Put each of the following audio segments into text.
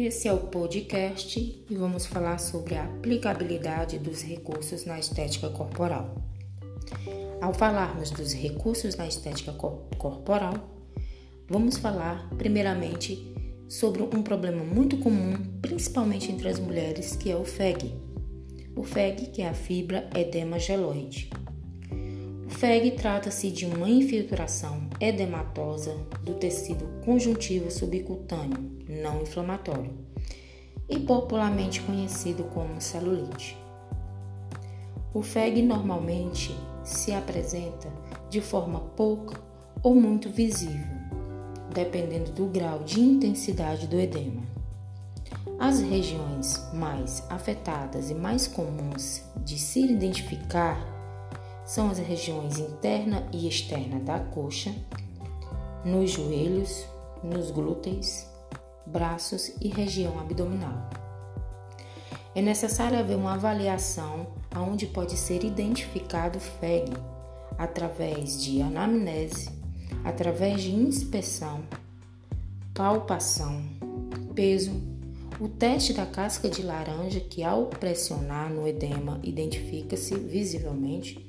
Esse é o podcast e vamos falar sobre a aplicabilidade dos recursos na estética corporal. Ao falarmos dos recursos na estética corporal, vamos falar primeiramente sobre um problema muito comum, principalmente entre as mulheres, que é o FEG. O FEG, que é a fibra edema geloide. O FEG trata-se de uma infiltração edematosa do tecido conjuntivo subcutâneo não inflamatório e popularmente conhecido como celulite. O FEG normalmente se apresenta de forma pouca ou muito visível, dependendo do grau de intensidade do edema. As regiões mais afetadas e mais comuns de se identificar são as regiões interna e externa da coxa, nos joelhos, nos glúteos, braços e região abdominal. É necessário haver uma avaliação onde pode ser identificado FEG através de anamnese, através de inspeção, palpação, peso, o teste da casca de laranja, que ao pressionar no edema identifica-se visivelmente,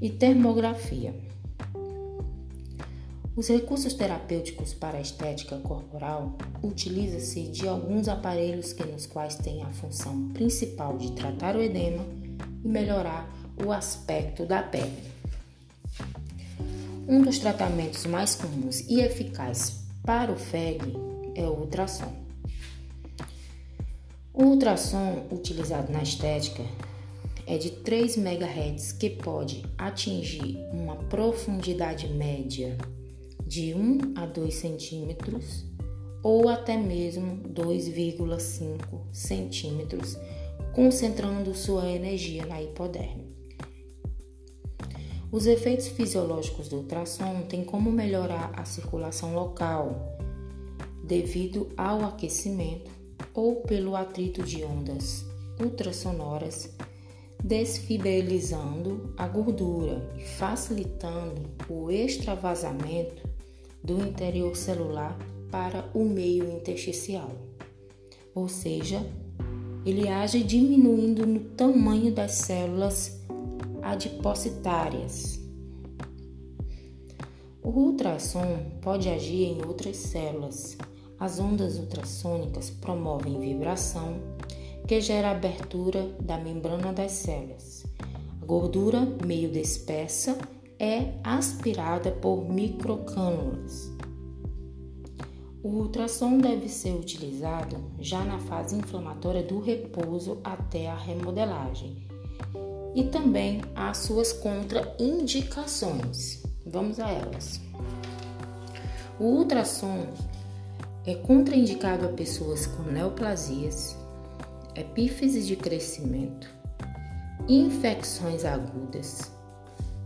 e termografia. Os recursos terapêuticos para a estética corporal utiliza-se de alguns aparelhos que nos quais têm a função principal de tratar o edema e melhorar o aspecto da pele. Um dos tratamentos mais comuns e eficazes para o FEG é o ultrassom. O ultrassom utilizado na estética é de 3 MHz que pode atingir uma profundidade média de 1 a 2 centímetros ou até mesmo 2,5 centímetros, concentrando sua energia na hipoderme. Os efeitos fisiológicos do ultrassom têm como melhorar a circulação local devido ao aquecimento ou pelo atrito de ondas ultrassonoras, desfibrilizando a gordura e facilitando o extravasamento do interior celular para o meio intersticial. Ou seja, ele age diminuindo no tamanho das células adipocitárias. O ultrassom pode agir em outras células. As ondas ultrassônicas promovem vibração, que gera abertura da membrana das células. A gordura meio dispersa é aspirada por microcânulas. O ultrassom deve ser utilizado já na fase inflamatória do repouso até a remodelagem. E também há suas contraindicações. Vamos a elas. O ultrassom é contraindicado a pessoas com neoplasias, epífise de crescimento, infecções agudas,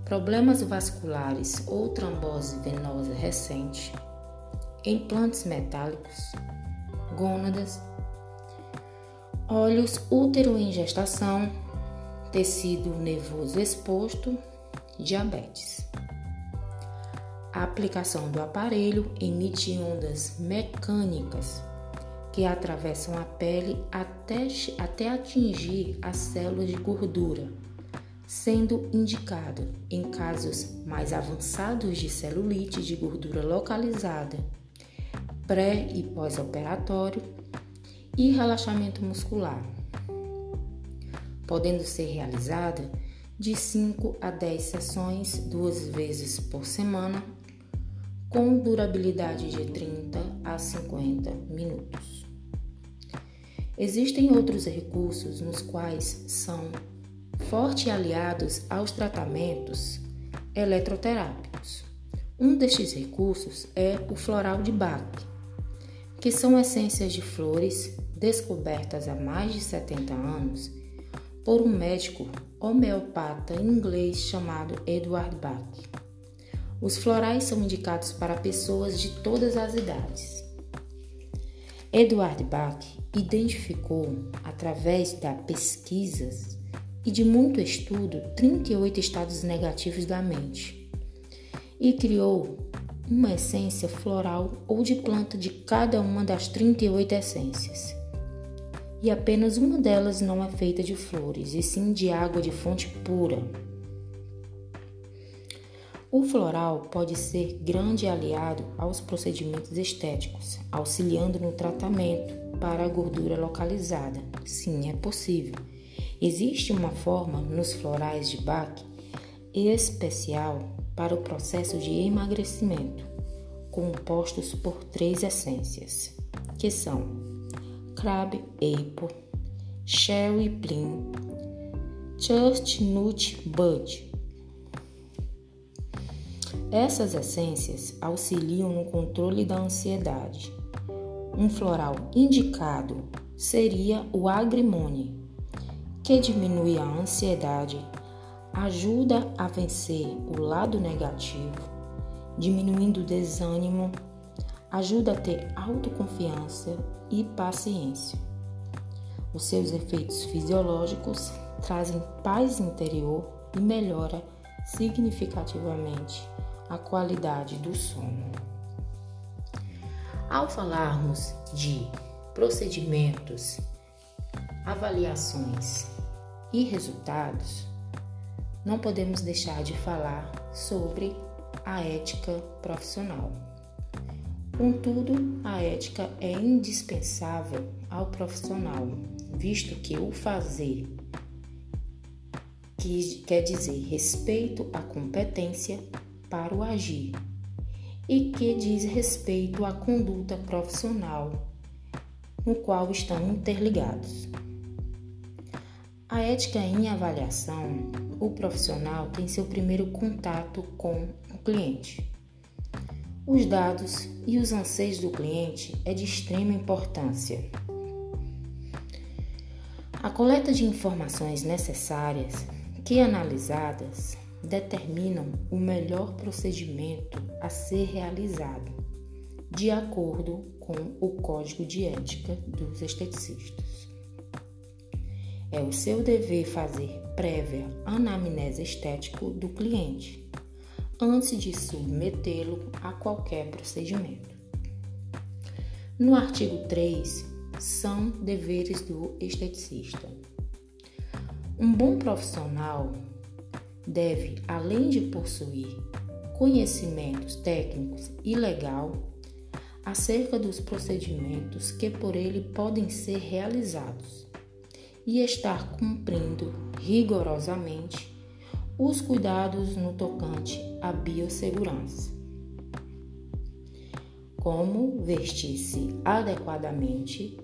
problemas vasculares ou trombose venosa recente, implantes metálicos, gônadas, olhos útero em gestação, tecido nervoso exposto, diabetes. A aplicação do aparelho emite ondas mecânicas que atravessam a pele até, até atingir as células de gordura sendo indicado em casos mais avançados de celulite de gordura localizada, pré e pós-operatório e relaxamento muscular, podendo ser realizada de 5 a 10 sessões duas vezes por semana, com durabilidade de 30 a 50 minutos. Existem outros recursos nos quais são forte aliados aos tratamentos eletroterápicos. Um destes recursos é o floral de Bach, que são essências de flores descobertas há mais de 70 anos por um médico homeopata inglês chamado Edward Bach. Os florais são indicados para pessoas de todas as idades. Edward Bach identificou, através da pesquisas e de muito estudo 38 estados negativos da mente e criou uma essência floral ou de planta de cada uma das 38 essências. E apenas uma delas não é feita de flores, e sim de água de fonte pura. O floral pode ser grande aliado aos procedimentos estéticos, auxiliando no tratamento para a gordura localizada. Sim, é possível. Existe uma forma nos florais de Bach especial para o processo de emagrecimento, compostos por três essências, que são Crab Apple, Cherry Plum, Chestnut Bud. Essas essências auxiliam no controle da ansiedade. Um floral indicado seria o agrimone, que diminui a ansiedade ajuda a vencer o lado negativo, diminuindo o desânimo, ajuda a ter autoconfiança e paciência. Os seus efeitos fisiológicos trazem paz interior e melhora significativamente a qualidade do sono. Ao falarmos de procedimentos, avaliações e resultados, não podemos deixar de falar sobre a ética profissional. Contudo, a ética é indispensável ao profissional, visto que o fazer que quer dizer respeito à competência para o agir e que diz respeito à conduta profissional, no qual estão interligados. A ética em avaliação, o profissional tem seu primeiro contato com o cliente. Os dados e os anseios do cliente é de extrema importância. A coleta de informações necessárias que analisadas determinam o melhor procedimento a ser realizado, de acordo com o Código de Ética dos Esteticistas. É o seu dever fazer prévia anamnese estética do cliente antes de submetê-lo a qualquer procedimento. No artigo 3, são deveres do esteticista. Um bom profissional deve, além de possuir conhecimentos técnicos e legal acerca dos procedimentos que por ele podem ser realizados, e estar cumprindo rigorosamente os cuidados no tocante à biossegurança, como vestir-se adequadamente,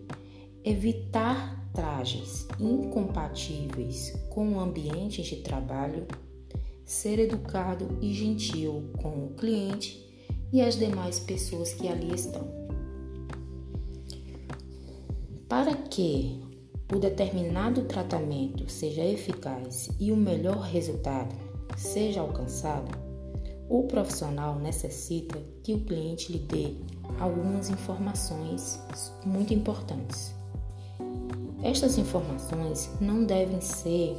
evitar trajes incompatíveis com o ambiente de trabalho, ser educado e gentil com o cliente e as demais pessoas que ali estão. Para que o determinado tratamento seja eficaz e o melhor resultado seja alcançado, o profissional necessita que o cliente lhe dê algumas informações muito importantes. Estas informações não devem ser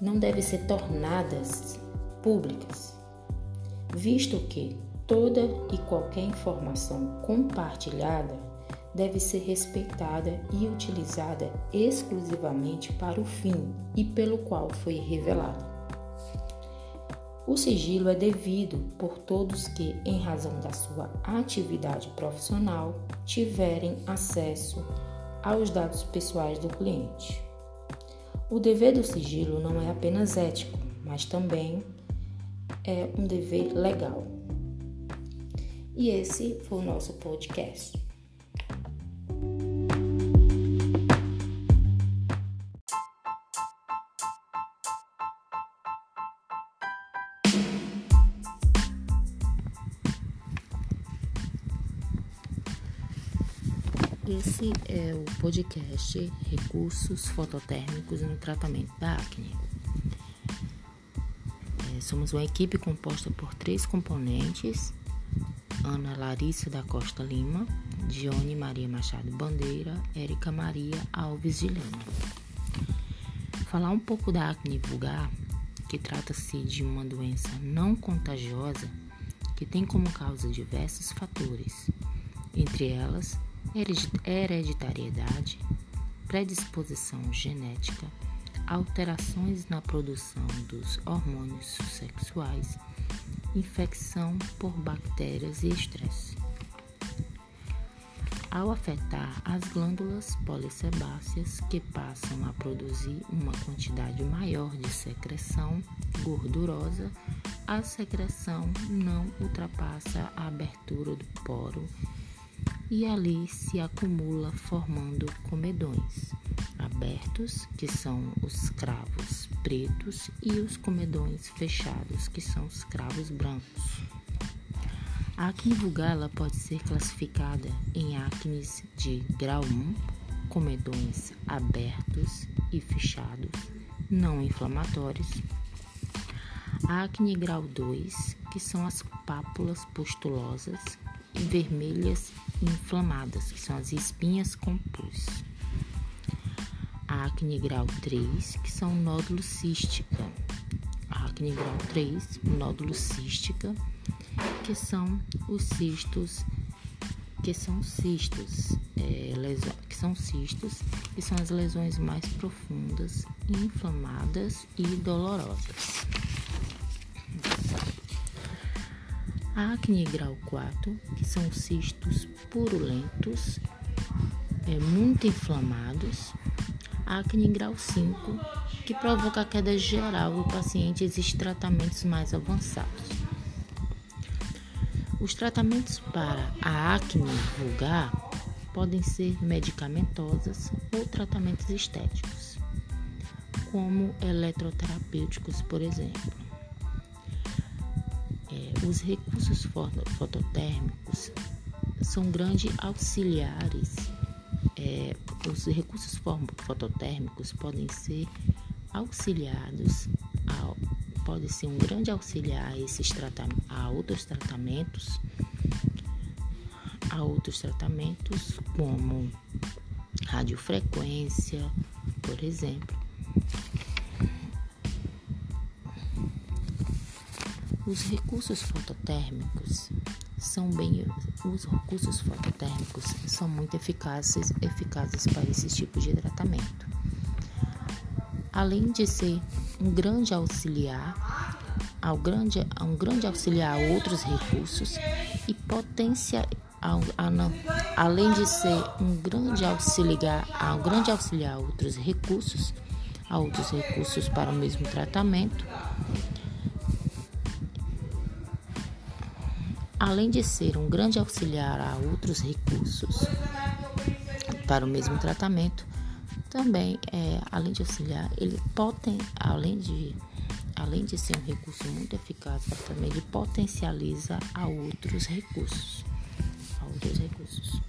não devem ser tornadas públicas, visto que toda e qualquer informação compartilhada deve ser respeitada e utilizada exclusivamente para o fim e pelo qual foi revelado. O sigilo é devido por todos que, em razão da sua atividade profissional, tiverem acesso aos dados pessoais do cliente. O dever do sigilo não é apenas ético, mas também é um dever legal. E esse foi o nosso podcast. Esse é o podcast Recursos Fototérmicos no Tratamento da Acne. É, somos uma equipe composta por três componentes: Ana Larissa da Costa Lima, Dione Maria Machado Bandeira, Érica Maria Alves de Lima. Falar um pouco da acne vulgar, que trata-se de uma doença não contagiosa que tem como causa diversos fatores, entre elas hereditariedade, predisposição genética, alterações na produção dos hormônios sexuais, infecção por bactérias e estresse. Ao afetar as glândulas polissebáceas, que passam a produzir uma quantidade maior de secreção gordurosa, a secreção não ultrapassa a abertura do poro e ali se acumula formando comedões abertos, que são os cravos pretos, e os comedões fechados, que são os cravos brancos. A acne vulgar pode ser classificada em acnes de grau 1, comedões abertos e fechados, não inflamatórios. A acne grau 2, que são as pápulas pustulosas e vermelhas inflamadas, que são as espinhas com pus. A acne grau 3, que são nódulos cística. A acne grau 3, nódulo cística, que são os cistos, que são cistos, é, leso, que são cistos, que são as lesões mais profundas, inflamadas e dolorosas. A acne grau 4, que são cistos purulentos, é, muito inflamados. A acne grau 5, que provoca queda geral do paciente existe tratamentos mais avançados. Os tratamentos para a acne vulgar podem ser medicamentosas ou tratamentos estéticos, como eletroterapêuticos, por exemplo. Os recursos fototérmicos são grandes auxiliares. É, os recursos fototérmicos podem ser auxiliados, ao, pode ser um grande auxiliar a, esses a outros tratamentos, a outros tratamentos como radiofrequência, por exemplo. Os recursos fototérmicos são bem os recursos fototérmicos são muito eficazes eficazes para esse tipo de tratamento. Além de ser um grande auxiliar ao grande, um grande auxiliar a outros recursos e potência ao, a, não, além de ser um grande auxiliar a um grande auxiliar a outros recursos a outros recursos para o mesmo tratamento Além de ser um grande auxiliar a outros recursos para o mesmo tratamento, também, é, além de auxiliar, ele poten, além de além de ser um recurso muito eficaz, também ele potencializa a outros recursos. A outros recursos.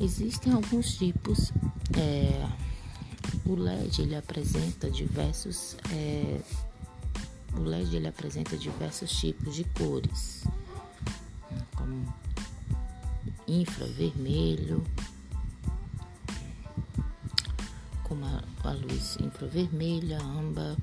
Existem alguns tipos. É, o LED ele apresenta diversos. É, o LED ele apresenta diversos tipos de cores infravermelho, como a luz infravermelha, âmbar,